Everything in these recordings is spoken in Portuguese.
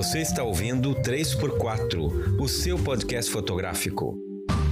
Você está ouvindo 3x4, o seu podcast fotográfico.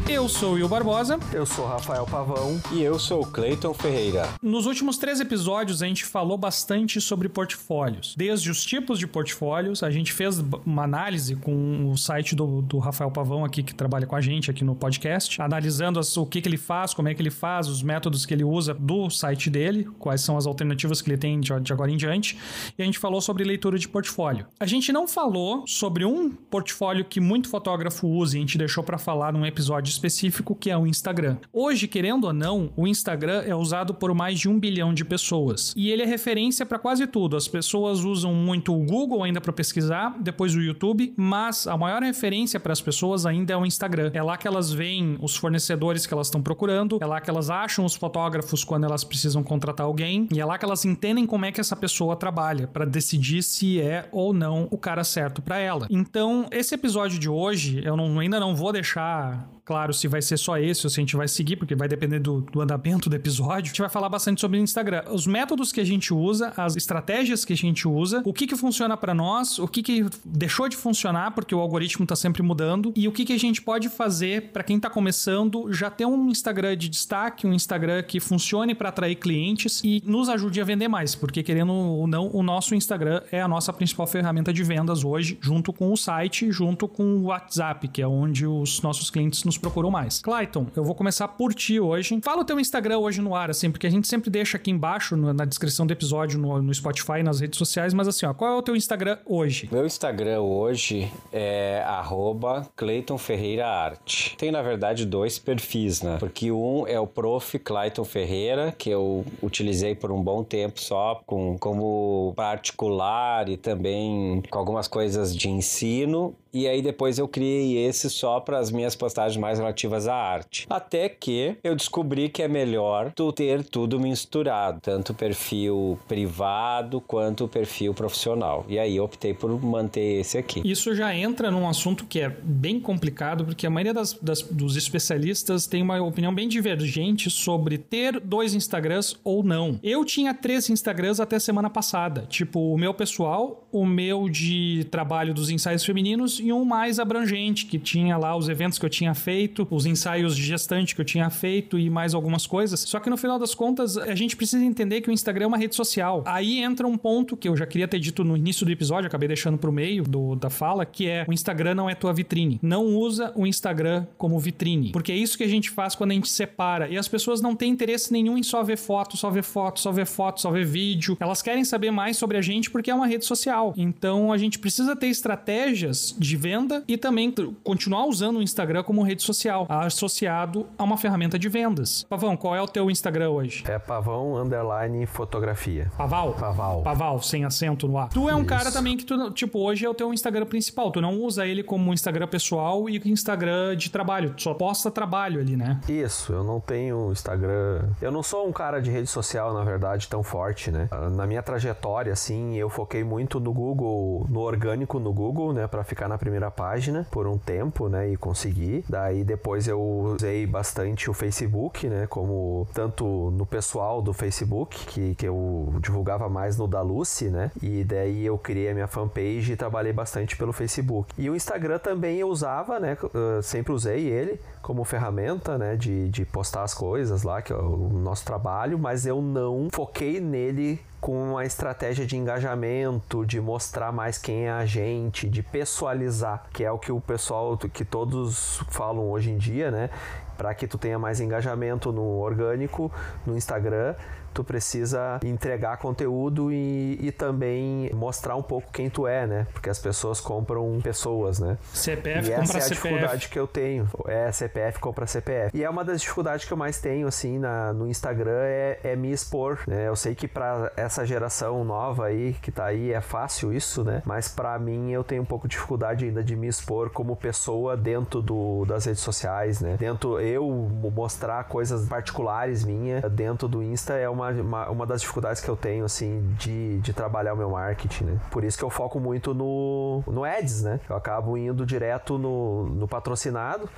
Eu sou o Will Barbosa. Eu sou o Rafael Pavão. E eu sou o Cleiton Ferreira. Nos últimos três episódios, a gente falou bastante sobre portfólios. Desde os tipos de portfólios, a gente fez uma análise com o site do, do Rafael Pavão aqui, que trabalha com a gente aqui no podcast, analisando as, o que, que ele faz, como é que ele faz, os métodos que ele usa do site dele, quais são as alternativas que ele tem de, de agora em diante. E a gente falou sobre leitura de portfólio. A gente não falou sobre um portfólio que muito fotógrafo usa e a gente deixou para falar num episódio específico que é o Instagram. Hoje, querendo ou não, o Instagram é usado por mais de um bilhão de pessoas e ele é referência para quase tudo. As pessoas usam muito o Google ainda para pesquisar, depois o YouTube, mas a maior referência para as pessoas ainda é o Instagram. É lá que elas veem os fornecedores que elas estão procurando, é lá que elas acham os fotógrafos quando elas precisam contratar alguém e é lá que elas entendem como é que essa pessoa trabalha para decidir se é ou não o cara certo para ela. Então, esse episódio de hoje, eu não, ainda não vou deixar claro se vai ser só esse ou se a gente vai seguir, porque vai depender do, do andamento do episódio. A gente vai falar bastante sobre o Instagram. Os métodos que a gente usa, as estratégias que a gente usa, o que que funciona para nós, o que que deixou de funcionar, porque o algoritmo tá sempre mudando, e o que que a gente pode fazer para quem tá começando já ter um Instagram de destaque, um Instagram que funcione para atrair clientes e nos ajude a vender mais, porque querendo ou não, o nosso Instagram é a nossa principal ferramenta de vendas hoje, junto com o site, junto com o WhatsApp, que é onde os nossos clientes nos procuram mais. Clayton, eu vou começar por ti hoje. Fala o teu Instagram hoje no ar, assim, porque a gente sempre deixa aqui embaixo no, na descrição do episódio no, no Spotify, nas redes sociais, mas assim, ó, qual é o teu Instagram hoje? Meu Instagram hoje é arroba Clayton Ferreira Arte. Tem, na verdade, dois perfis, né? Porque um é o prof. Clayton Ferreira, que eu utilizei por um bom tempo só com, como particular e também com algumas coisas de ensino. E aí depois eu criei esse só para as minhas postagens mais relativas à arte. Até que eu descobri que é melhor tu ter tudo misturado, tanto o perfil privado quanto o perfil profissional. E aí eu optei por manter esse aqui. Isso já entra num assunto que é bem complicado, porque a maioria das, das, dos especialistas tem uma opinião bem divergente sobre ter dois Instagrams ou não. Eu tinha três Instagrams até semana passada. Tipo, o meu pessoal, o meu de trabalho dos ensaios femininos e um mais abrangente, que tinha lá os eventos que eu tinha feito, os ensaios de gestante que eu tinha feito e mais algumas coisas. Só que no final das contas, a gente precisa entender que o Instagram é uma rede social. Aí entra um ponto que eu já queria ter dito no início do episódio, acabei deixando pro meio do, da fala, que é o Instagram não é tua vitrine. Não usa o Instagram como vitrine, porque é isso que a gente faz quando a gente separa. E as pessoas não têm interesse nenhum em só ver foto, só ver foto, só ver foto, só ver vídeo. Elas querem saber mais sobre a gente porque é uma rede social. Então a gente precisa ter estratégias de de venda e também continuar usando o Instagram como rede social, associado a uma ferramenta de vendas. Pavão, qual é o teu Instagram hoje? É pavão underline fotografia. Paval? Paval. Paval, sem acento no ar. Tu é um Isso. cara também que tu, tipo, hoje é o teu Instagram principal. Tu não usa ele como Instagram pessoal e Instagram de trabalho. Tu só posta trabalho ali, né? Isso, eu não tenho Instagram. Eu não sou um cara de rede social, na verdade, tão forte, né? Na minha trajetória, assim, eu foquei muito no Google, no orgânico no Google, né? Pra ficar na primeira página por um tempo, né? E consegui. Daí depois eu usei bastante o Facebook, né? Como tanto no pessoal do Facebook, que, que eu divulgava mais no da Lucy, né? E daí eu criei a minha fanpage e trabalhei bastante pelo Facebook. E o Instagram também eu usava, né? Eu sempre usei ele como ferramenta, né? De, de postar as coisas lá, que é o nosso trabalho, mas eu não foquei nele com uma estratégia de engajamento, de mostrar mais quem é a gente, de pessoalizar, que é o que o pessoal, que todos falam hoje em dia, né? Para que tu tenha mais engajamento no orgânico, no Instagram, tu precisa entregar conteúdo e, e também mostrar um pouco quem tu é, né? Porque as pessoas compram pessoas, né? CPF e compra essa é a CPF. dificuldade que eu tenho. É, CPF compra CPF. E é uma das dificuldades que eu mais tenho, assim, na, no Instagram é, é me expor, né? Eu sei que para essa geração nova aí, que tá aí, é fácil isso, né? Mas para mim eu tenho um pouco de dificuldade ainda de me expor como pessoa dentro do, das redes sociais, né? Dentro, eu mostrar coisas particulares minha dentro do Insta é uma uma, uma das dificuldades que eu tenho, assim, de, de trabalhar o meu marketing, né? Por isso que eu foco muito no, no ads, né? Eu acabo indo direto no, no patrocinado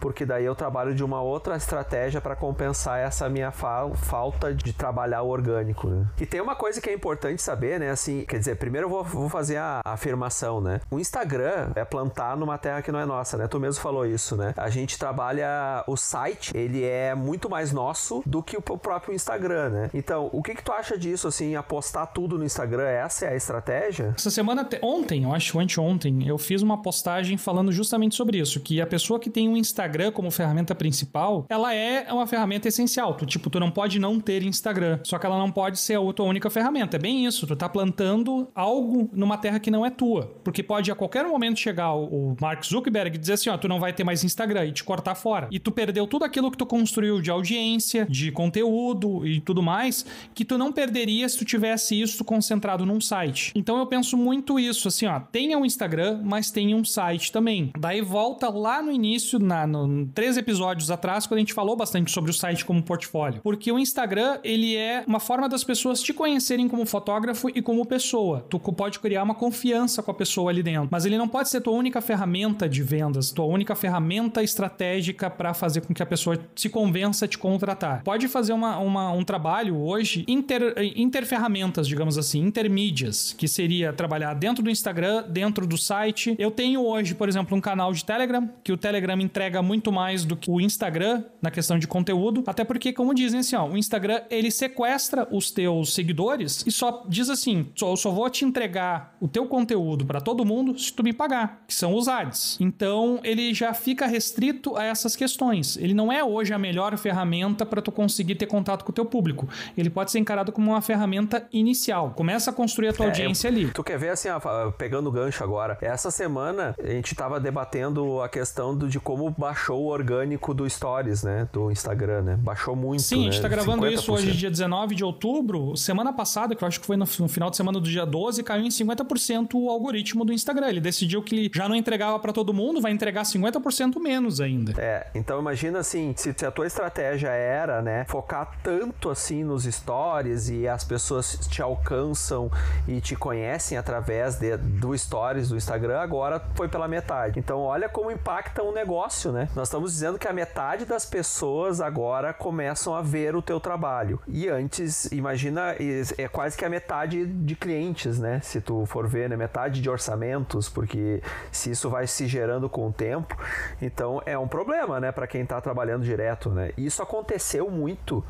porque daí eu trabalho de uma outra estratégia para compensar essa minha fa falta de trabalhar o orgânico, né? E tem uma coisa que é importante saber, né? Assim, quer dizer, primeiro eu vou, vou fazer a, afirmação, né? O Instagram é plantar numa terra que não é nossa, né? Tu mesmo falou isso, né? A gente trabalha o site, ele é muito mais nosso do que o próprio Instagram, né? Então, o que que tu acha disso, assim, apostar tudo no Instagram? Essa é a estratégia? Essa semana, ontem, eu acho anteontem, eu fiz uma postagem falando justamente sobre isso, que a pessoa que tem um Instagram Instagram como ferramenta principal, ela é uma ferramenta essencial. Tu, tipo, tu não pode não ter Instagram, só que ela não pode ser a tua única ferramenta. É bem isso, tu tá plantando algo numa terra que não é tua. Porque pode a qualquer momento chegar o Mark Zuckerberg e dizer assim, ó, tu não vai ter mais Instagram e te cortar fora. E tu perdeu tudo aquilo que tu construiu de audiência, de conteúdo e tudo mais, que tu não perderia se tu tivesse isso concentrado num site. Então eu penso muito isso, assim, ó, tenha um Instagram, mas tenha um site também. Daí volta lá no início, na, no, três episódios atrás, quando a gente falou bastante sobre o site como portfólio. Porque o Instagram, ele é uma forma das pessoas te conhecerem como fotógrafo e como pessoa. Tu pode criar uma confiança com a pessoa ali dentro, mas ele não pode ser tua única ferramenta de vendas, tua única ferramenta estratégica para fazer com que a pessoa se convença a te contratar. Pode fazer uma, uma, um trabalho hoje inter, interferramentas, digamos assim, intermídias, que seria trabalhar dentro do Instagram, dentro do site. Eu tenho hoje, por exemplo, um canal de Telegram, que o Telegram entrega muito mais do que o Instagram na questão de conteúdo, até porque, como dizem assim, ó, o Instagram ele sequestra os teus seguidores e só diz assim: só, eu só vou te entregar o teu conteúdo para todo mundo se tu me pagar, que são os ads. Então ele já fica restrito a essas questões. Ele não é hoje a melhor ferramenta para tu conseguir ter contato com o teu público. Ele pode ser encarado como uma ferramenta inicial. Começa a construir a tua é, audiência ali. Tu quer ver assim, ó, pegando o gancho agora. Essa semana a gente estava debatendo a questão do, de como baixou baixou o orgânico do Stories, né? Do Instagram, né? Baixou muito. Sim, né? a gente tá gravando 50%. isso hoje, dia 19 de outubro. Semana passada, que eu acho que foi no, no final de semana do dia 12, caiu em 50% o algoritmo do Instagram. Ele decidiu que ele já não entregava para todo mundo, vai entregar 50% menos ainda. É, então imagina assim, se, se a tua estratégia era, né, focar tanto assim nos stories e as pessoas te alcançam e te conhecem através de, do stories do Instagram, agora foi pela metade. Então olha como impacta um negócio, né? Nós estamos dizendo que a metade das pessoas agora começam a ver o teu trabalho. E antes, imagina, é quase que a metade de clientes, né? Se tu for ver, né? Metade de orçamentos, porque se isso vai se gerando com o tempo, então é um problema, né? Para quem está trabalhando direto, né? Isso aconteceu muito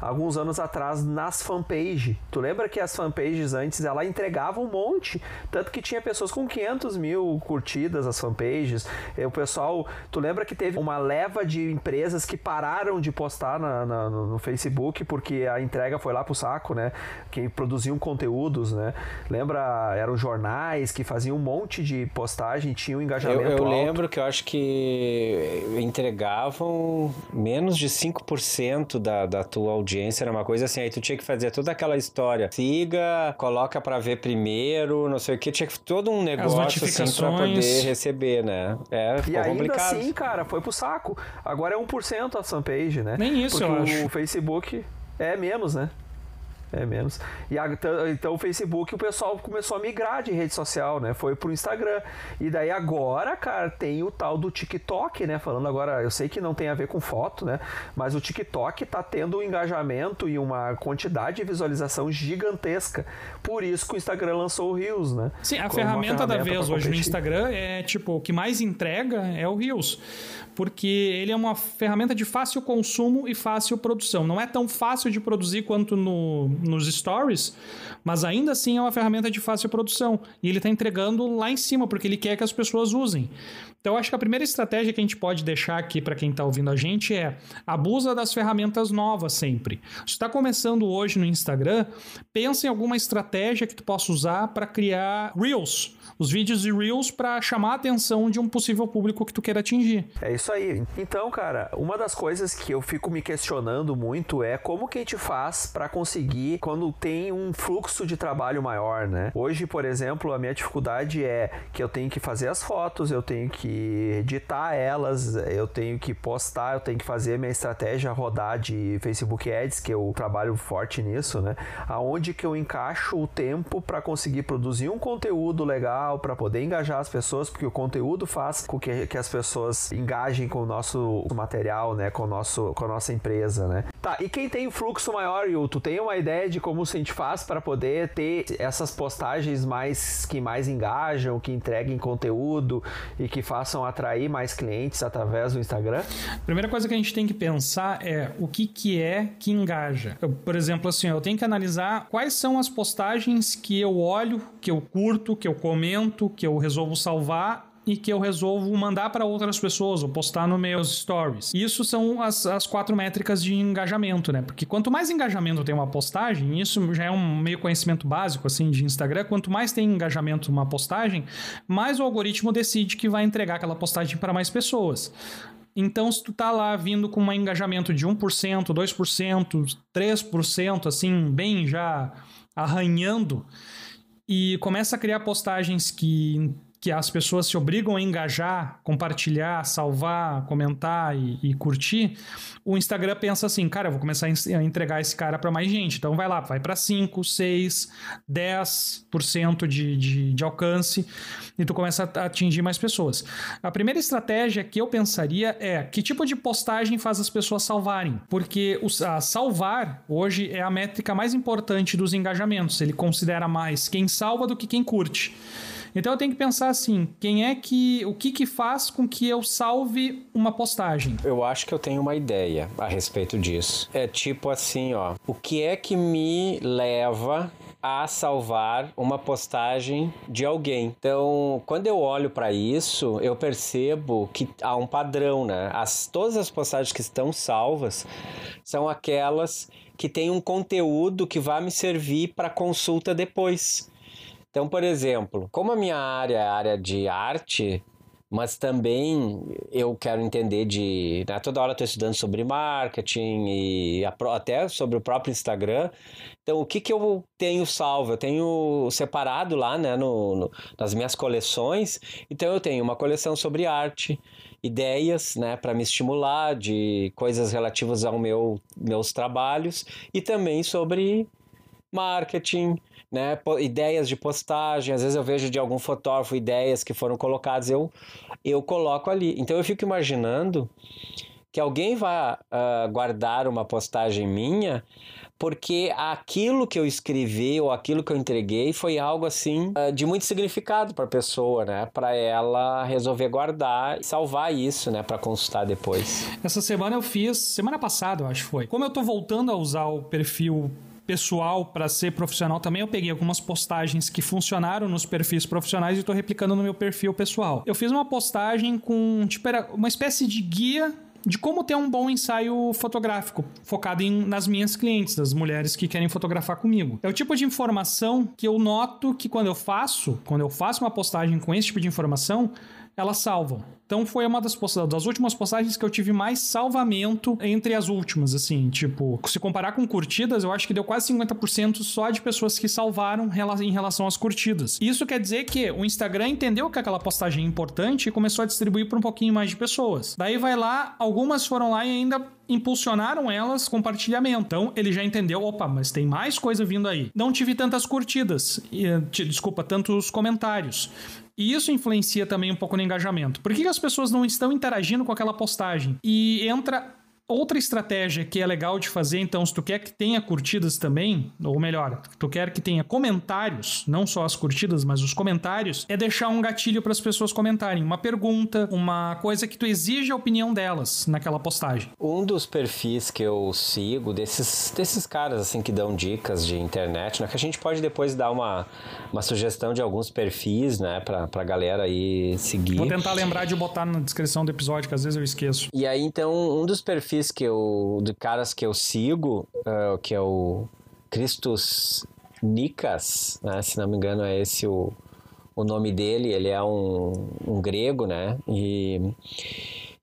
alguns anos atrás nas fanpages. Tu lembra que as fanpages antes ela entregava um monte, tanto que tinha pessoas com 500 mil curtidas as fanpages. E o pessoal, tu lembra que teve uma leva de empresas que pararam de postar na, na, no Facebook porque a entrega foi lá pro saco, né? Que produziam conteúdos, né? Lembra, eram jornais que faziam um monte de postagem, tinham um engajamento Eu, eu alto. lembro que eu acho que entregavam menos de 5% da, da tua audiência audiência era uma coisa assim, aí tu tinha que fazer toda aquela história. Siga, coloca para ver primeiro, não sei o que, tinha que todo um negócio assim pra poder receber, né? É, ficou e ainda complicado. assim, cara, foi pro saco. Agora é 1% a fanpage, né? Nem isso, Porque eu o acho. Facebook é menos, né? É menos. E a, então o Facebook o pessoal começou a migrar de rede social, né? Foi pro Instagram. E daí agora, cara, tem o tal do TikTok, né? Falando agora, eu sei que não tem a ver com foto, né? Mas o TikTok tá tendo um engajamento e uma quantidade de visualização gigantesca. Por isso que o Instagram lançou o Reels, né? Sim, a ferramenta, ferramenta, da vez hoje no Instagram é tipo, o que mais entrega é o Reels porque ele é uma ferramenta de fácil consumo e fácil produção. Não é tão fácil de produzir quanto no, nos stories, mas ainda assim é uma ferramenta de fácil produção. E ele está entregando lá em cima, porque ele quer que as pessoas usem. Então, eu acho que a primeira estratégia que a gente pode deixar aqui para quem está ouvindo a gente é abusa das ferramentas novas sempre. Se está começando hoje no Instagram, pensa em alguma estratégia que tu possa usar para criar Reels os vídeos de Reels para chamar a atenção de um possível público que tu queira atingir. É isso aí. Então, cara, uma das coisas que eu fico me questionando muito é como que a gente faz para conseguir quando tem um fluxo de trabalho maior, né? Hoje, por exemplo, a minha dificuldade é que eu tenho que fazer as fotos, eu tenho que editar elas, eu tenho que postar, eu tenho que fazer minha estratégia rodar de Facebook Ads, que eu trabalho forte nisso, né? Aonde que eu encaixo o tempo para conseguir produzir um conteúdo legal, para poder engajar as pessoas, porque o conteúdo faz com que, que as pessoas engajem com o nosso material, né? Com, o nosso, com a nossa empresa, né? Tá, e quem tem fluxo maior, Yu, tu tem uma ideia de como a gente faz para poder ter essas postagens mais que mais engajam, que entreguem conteúdo e que façam atrair mais clientes através do Instagram? Primeira coisa que a gente tem que pensar é o que, que é que engaja. Eu, por exemplo, assim, eu tenho que analisar quais são as postagens que eu olho, que eu curto, que eu comento, que eu resolvo salvar e que eu resolvo mandar para outras pessoas ou postar nos meus stories. Isso são as, as quatro métricas de engajamento, né? Porque quanto mais engajamento tem uma postagem, isso já é um meio conhecimento básico assim de Instagram, quanto mais tem engajamento uma postagem, mais o algoritmo decide que vai entregar aquela postagem para mais pessoas. Então, se tu tá lá vindo com um engajamento de 1%, 2%, 3%, assim, bem já arranhando, e começa a criar postagens que que as pessoas se obrigam a engajar, compartilhar, salvar, comentar e, e, curtir, o Instagram pensa assim, cara, eu vou começar a entregar esse cara para mais gente. Então vai lá, vai para 5, 6, 10% de, de, de alcance e tu começa a atingir mais pessoas. A primeira estratégia que eu pensaria é que tipo de postagem faz as pessoas salvarem? Porque o, salvar hoje é a métrica mais importante dos engajamentos. Ele considera mais quem salva do que quem curte. Então eu tenho que pensar assim, quem é que, o que que faz com que eu salve uma postagem? Eu acho que eu tenho uma ideia a respeito disso. É tipo assim, ó, o que é que me leva a salvar uma postagem de alguém. Então, quando eu olho para isso, eu percebo que há um padrão, né? As, todas as postagens que estão salvas são aquelas que têm um conteúdo que vai me servir para consulta depois. Então, por exemplo, como a minha área é a área de arte, mas também eu quero entender de. Né, toda hora estou estudando sobre marketing e até sobre o próprio Instagram. Então, o que, que eu tenho salvo? Eu tenho separado lá né, no, no, nas minhas coleções. Então, eu tenho uma coleção sobre arte, ideias né, para me estimular de coisas relativas ao meu meus trabalhos e também sobre marketing, né? Ideias de postagem, às vezes eu vejo de algum fotógrafo ideias que foram colocadas, eu, eu coloco ali. Então eu fico imaginando que alguém vai uh, guardar uma postagem minha porque aquilo que eu escrevi ou aquilo que eu entreguei foi algo assim uh, de muito significado para a pessoa, né? Para ela resolver guardar e salvar isso, né? Para consultar depois. Essa semana eu fiz, semana passada eu acho que foi. Como eu tô voltando a usar o perfil pessoal para ser profissional também, eu peguei algumas postagens que funcionaram nos perfis profissionais e estou replicando no meu perfil pessoal. Eu fiz uma postagem com tipo uma espécie de guia de como ter um bom ensaio fotográfico, focado em, nas minhas clientes, das mulheres que querem fotografar comigo. É o tipo de informação que eu noto que quando eu faço, quando eu faço uma postagem com esse tipo de informação, elas salvam. Então foi uma das, das últimas postagens que eu tive mais salvamento entre as últimas, assim, tipo, se comparar com curtidas, eu acho que deu quase 50% só de pessoas que salvaram em relação às curtidas. Isso quer dizer que o Instagram entendeu que aquela postagem é importante e começou a distribuir para um pouquinho mais de pessoas. Daí vai lá, algumas foram lá e ainda impulsionaram elas compartilhamento. Então ele já entendeu, opa, mas tem mais coisa vindo aí. Não tive tantas curtidas, e, desculpa, tantos comentários. E isso influencia também um pouco no engajamento. Por que, que as pessoas não estão interagindo com aquela postagem? E entra Outra estratégia que é legal de fazer, então, se tu quer que tenha curtidas também, ou melhor, tu quer que tenha comentários, não só as curtidas, mas os comentários, é deixar um gatilho para as pessoas comentarem, uma pergunta, uma coisa que tu exige a opinião delas naquela postagem. Um dos perfis que eu sigo desses desses caras assim que dão dicas de internet, né, que a gente pode depois dar uma, uma sugestão de alguns perfis, né, para pra galera aí seguir. Vou tentar lembrar de botar na descrição do episódio, que às vezes eu esqueço. E aí então, um dos perfis perfis que eu, de caras que eu sigo, uh, que é o Christos Nikas, né? se não me engano é esse o, o nome dele, ele é um, um grego, né? E,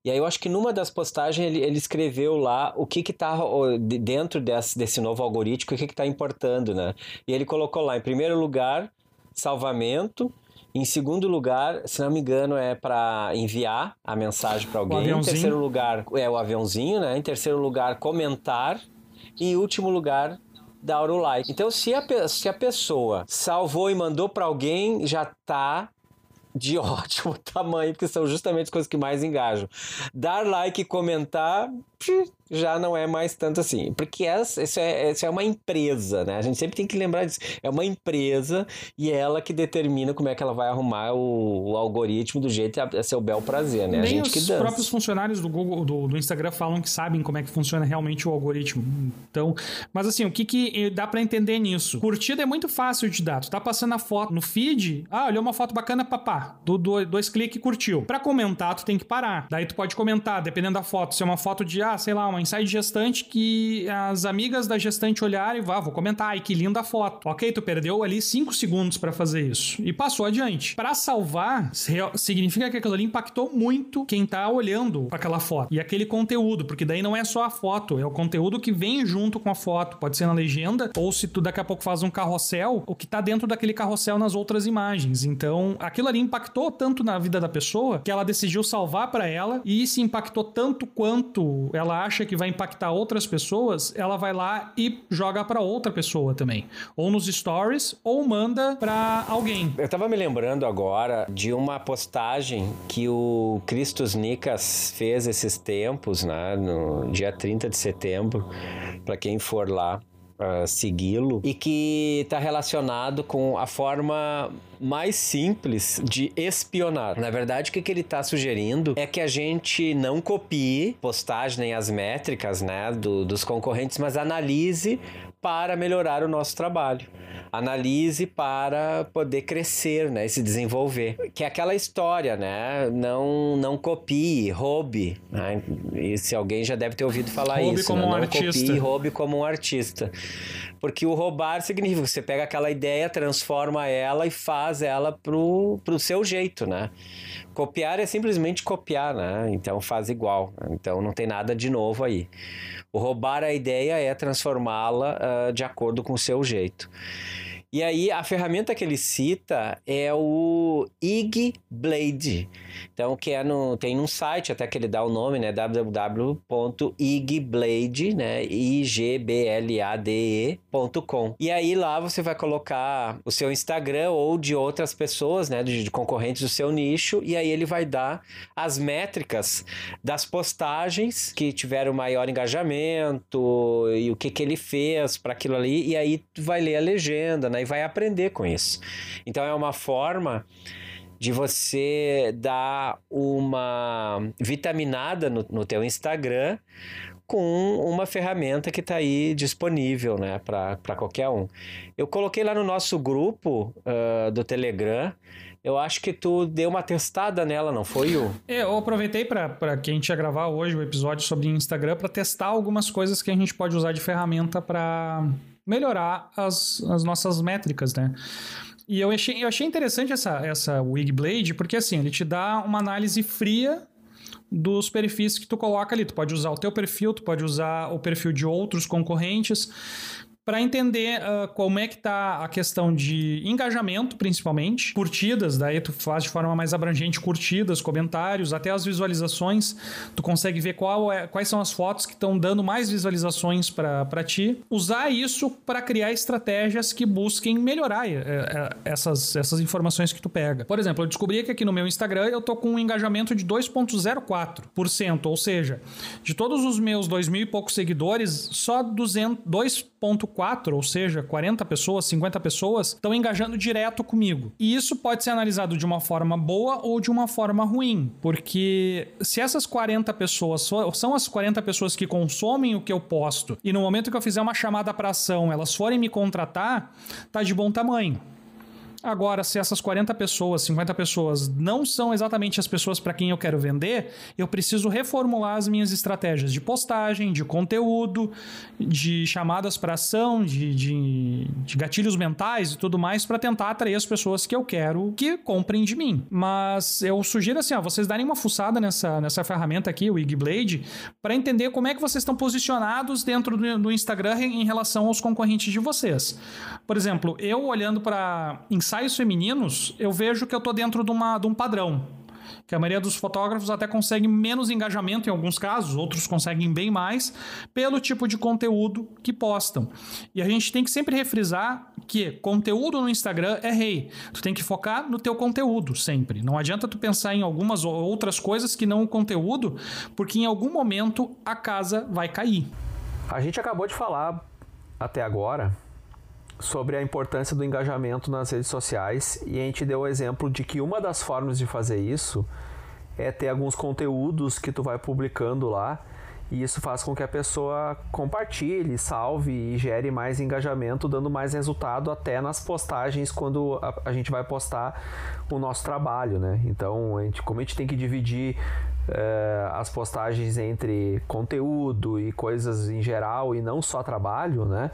e aí eu acho que numa das postagens ele, ele escreveu lá o que que tá dentro desse, desse novo algoritmo, o que que tá importando, né? E ele colocou lá, em primeiro lugar, salvamento, Em segundo lugar, se não me engano, é para enviar a mensagem para alguém. Em terceiro lugar, é o aviãozinho, né? Em terceiro lugar, comentar. E em último lugar, dar o like. Então, se a, se a pessoa salvou e mandou para alguém, já tá de ótimo tamanho, porque são justamente as coisas que mais engajam. Dar like e comentar já não é mais tanto assim. Porque essa, isso, é, isso é uma empresa, né? A gente sempre tem que lembrar disso. É uma empresa e é ela que determina como é que ela vai arrumar o, o algoritmo do jeito a, a seu bel prazer, né? a Nem gente os que dança. próprios funcionários do Google, do, do Instagram falam que sabem como é que funciona realmente o algoritmo. Então, mas assim, o que que dá pra entender nisso? Curtida é muito fácil de dar. Tu tá passando a foto no feed, ah, olhou uma foto bacana, papá. Do, do- dois cliques curtiu. Pra comentar, tu tem que parar. Daí tu pode comentar, dependendo da foto. Se é uma foto de, ah, sei lá, uma inside gestante que as amigas da gestante olharem e vá, vou comentar, ai, que linda foto. Ok, tu perdeu ali 5 segundos pra fazer isso. E passou adiante. Pra salvar, significa que aquilo ali impactou muito quem tá olhando aquela foto. E aquele conteúdo, porque daí não é só a foto, é o conteúdo que vem junto com a foto. Pode ser na legenda, ou se tu daqui a pouco faz um carrossel, o que tá dentro daquele carrossel nas outras imagens. Então, aquilo ali impactou tanto na vida da pessoa que ela decidiu salvar pra ela e se impactou tanto quanto ela acha que vai impactar outras pessoas, ela vai lá e joga pra outra pessoa também, ou nos stories ou manda pra alguém. Eu tava me lembrando agora de uma postagem que o Christos Nicas fez esses tempos, né, no dia 30 de setembro, para quem for lá ah, segui-lo, e que está relacionado com a forma mais simples de espionar. Na verdade, o que, que ele está sugerindo é que a gente não copie postagem nem as métricas né, do- dos concorrentes, mas analise para melhorar o nosso trabalho. Analise para poder crescer, né, e se desenvolver. Que é aquela história, né? Não, não copie, roube. Né? E se alguém já deve ter ouvido falar Roube isso. como né? um não artista. copie, roube como um artista. Porque o roubar significa que você pega aquela ideia, transforma ela e faz ela pro, pro seu jeito, né? Copiar é simplesmente copiar, né? Então faz igual. Então não tem nada de novo aí. O roubar a ideia é transformá-la ah, de acordo com o seu jeito. E aí a ferramenta que ele cita é o IG Blade. Então que é no tem um site até que ele dá o nome, né, www.igblade, né, i g b l a d e.com. E aí lá você vai colocar o seu Instagram ou de outras pessoas, né, de, de concorrentes do seu nicho, e aí ele vai dar as métricas das postagens que tiveram maior engajamento e o que que ele fez para aquilo ali, e aí tu vai ler a legenda, né, vai aprender com isso. Então é uma forma de você dar uma vitaminada no, no teu Instagram com uma ferramenta que está aí disponível, né, para qualquer um. Eu coloquei lá no nosso grupo ah, do Telegram. Eu acho que tu deu uma testada nela, não foi, Yu? É, Eu aproveitei para que a gente ia gravar hoje o episódio sobre Instagram para testar algumas coisas que a gente pode usar de ferramenta para melhorar as, as nossas métricas, né? E eu achei, eu achei interessante essa, essa Wigblade, porque assim, ele te dá uma análise fria dos perfis que tu coloca ali. Tu pode usar o teu perfil, tu pode usar o perfil de outros concorrentes para entender ah, como é que tá a questão de engajamento, principalmente, curtidas, daí tu faz de forma mais abrangente curtidas, comentários, até as visualizações, tu consegue ver é, quais são as fotos que estão dando mais visualizações para ti. Usar isso para criar estratégias que busquem melhorar eh, eh, essas, essas informações que tu pega. Por exemplo, eu descobri que aqui no meu Instagram eu tô com um engajamento de 2.04%, ou seja, de todos os meus dois mil e poucos seguidores, só 200, 2.4, ou seja, 40 pessoas, 50 pessoas estão engajando direto comigo. E isso pode ser analisado de uma forma boa ou de uma forma ruim, porque se essas 40 pessoas so- são as 40 pessoas que consomem o que eu posto e no momento que eu fizer uma chamada para ação, elas forem me contratar, tá de bom tamanho. Agora, se essas 40 pessoas, 50 pessoas não são exatamente as pessoas para quem eu quero vender, eu preciso reformular as minhas estratégias de postagem, de conteúdo, de chamadas para ação, de, de, de gatilhos mentais e tudo mais para tentar atrair as pessoas que eu quero que comprem de mim. Mas eu sugiro assim, ó, vocês darem uma fuçada nessa, nessa ferramenta aqui, o Igblade, para entender como é que vocês estão posicionados dentro do, do Instagram em relação aos concorrentes de vocês. Por exemplo, eu olhando para ensaios femininos, eu vejo que eu tô dentro de, uma, de um padrão que a maioria dos fotógrafos até consegue menos engajamento em alguns casos, outros conseguem bem mais, pelo tipo de conteúdo que postam. E a gente tem que sempre refrisar que conteúdo no Instagram é rei. Tu tem que focar no teu conteúdo sempre. Não adianta tu pensar em algumas outras coisas que não o conteúdo, porque em algum momento a casa vai cair. A gente acabou de falar até agora sobre a importância do engajamento nas redes sociais e a gente deu o exemplo de que uma das formas de fazer isso é ter alguns conteúdos que tu vai publicando lá e isso faz com que a pessoa compartilhe, salve e gere mais engajamento, dando mais resultado até nas postagens quando a, a gente vai postar o nosso trabalho, né? Então, a gente, como a gente tem que dividir uh, as postagens entre conteúdo e coisas em geral e não só trabalho, né?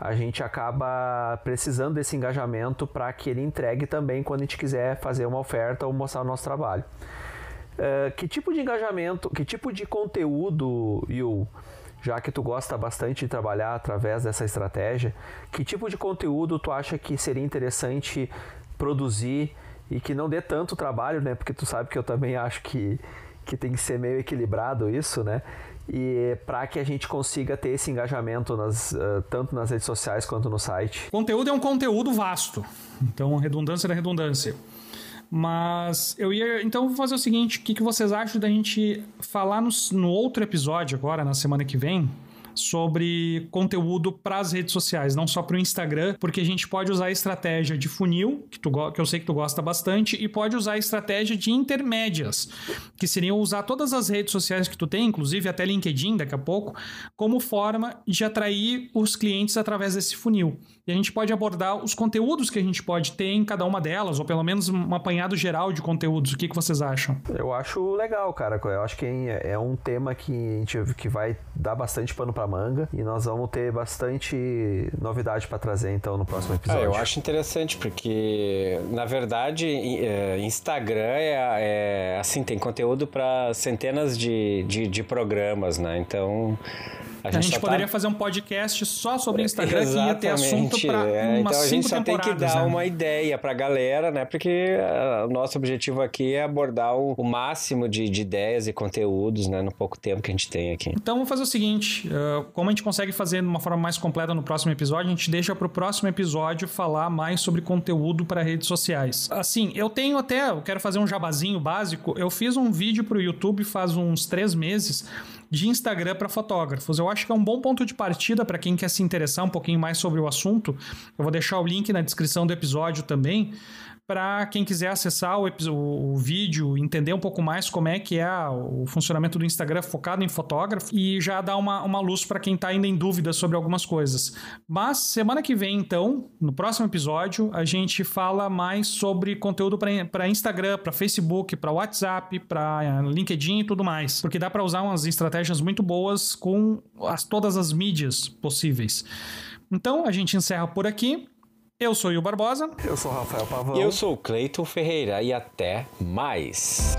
a gente acaba precisando desse engajamento para que ele entregue também quando a gente quiser fazer uma oferta ou mostrar o nosso trabalho. Uh, que tipo de engajamento, que tipo de conteúdo, Yu, já que tu gosta bastante de trabalhar através dessa estratégia, que tipo de conteúdo tu acha que seria interessante produzir e que não dê tanto trabalho, né? Porque tu sabe que eu também acho que, que tem que ser meio equilibrado isso, né? e para que a gente consiga ter esse engajamento nas, uh, tanto nas redes sociais quanto no site. Conteúdo é um conteúdo vasto, então redundância da redundância. Mas eu ia. Então vou fazer o seguinte: o que, que vocês acham da gente falar no, no outro episódio agora, na semana que vem? Sobre conteúdo para as redes sociais, não só para o Instagram, porque a gente pode usar a estratégia de funil, que, tu, que eu sei que tu gosta bastante, e pode usar a estratégia de intermédias, que seriam usar todas as redes sociais que tu tem, inclusive até LinkedIn daqui a pouco, como forma de atrair os clientes através desse funil. E a gente pode abordar os conteúdos que a gente pode ter em cada uma delas, ou pelo menos um apanhado geral de conteúdos. O que, que vocês acham? Eu acho legal, cara. Eu acho que é um tema que, a gente, que vai dar bastante pano para manga e nós vamos ter bastante novidade para trazer então no próximo episódio. Ah, eu acho interessante porque na verdade é, Instagram é, é assim tem conteúdo para centenas de, de, de programas, né? Então a gente, a gente poderia tá... fazer um podcast só sobre Instagram que ia ter assunto para é, umas Então a gente só tem que dar né? uma ideia para a galera, né? Porque uh, o nosso objetivo aqui é abordar o, o máximo de, de, ideias e conteúdos, né? No pouco tempo que a gente tem aqui. Então vamos fazer o seguinte: uh, como a gente consegue fazer de uma forma mais completa no próximo episódio, a gente deixa para o próximo episódio falar mais sobre conteúdo para redes sociais. Assim, eu tenho até, eu quero fazer um jabazinho básico. Eu fiz um vídeo para o YouTube faz uns três meses de Instagram para fotógrafos. Eu acho que é um bom ponto de partida para quem quer se interessar um pouquinho mais sobre o assunto. Eu vou deixar o link na descrição do episódio também para quem quiser acessar o, o, o, vídeo, entender um pouco mais como é que é o funcionamento do Instagram focado em fotógrafo e já dar uma, uma luz para quem está ainda em dúvida sobre algumas coisas. Mas semana que vem, então, no próximo episódio, a gente fala mais sobre conteúdo para Instagram, para Facebook, para WhatsApp, para eh, LinkedIn e tudo mais. Porque dá para usar umas estratégias muito boas com as, todas as mídias possíveis. Então, a gente encerra por aqui. Eu sou o Barbosa. Eu sou o Rafael Pavão. E eu sou o Cleiton Ferreira. E até mais.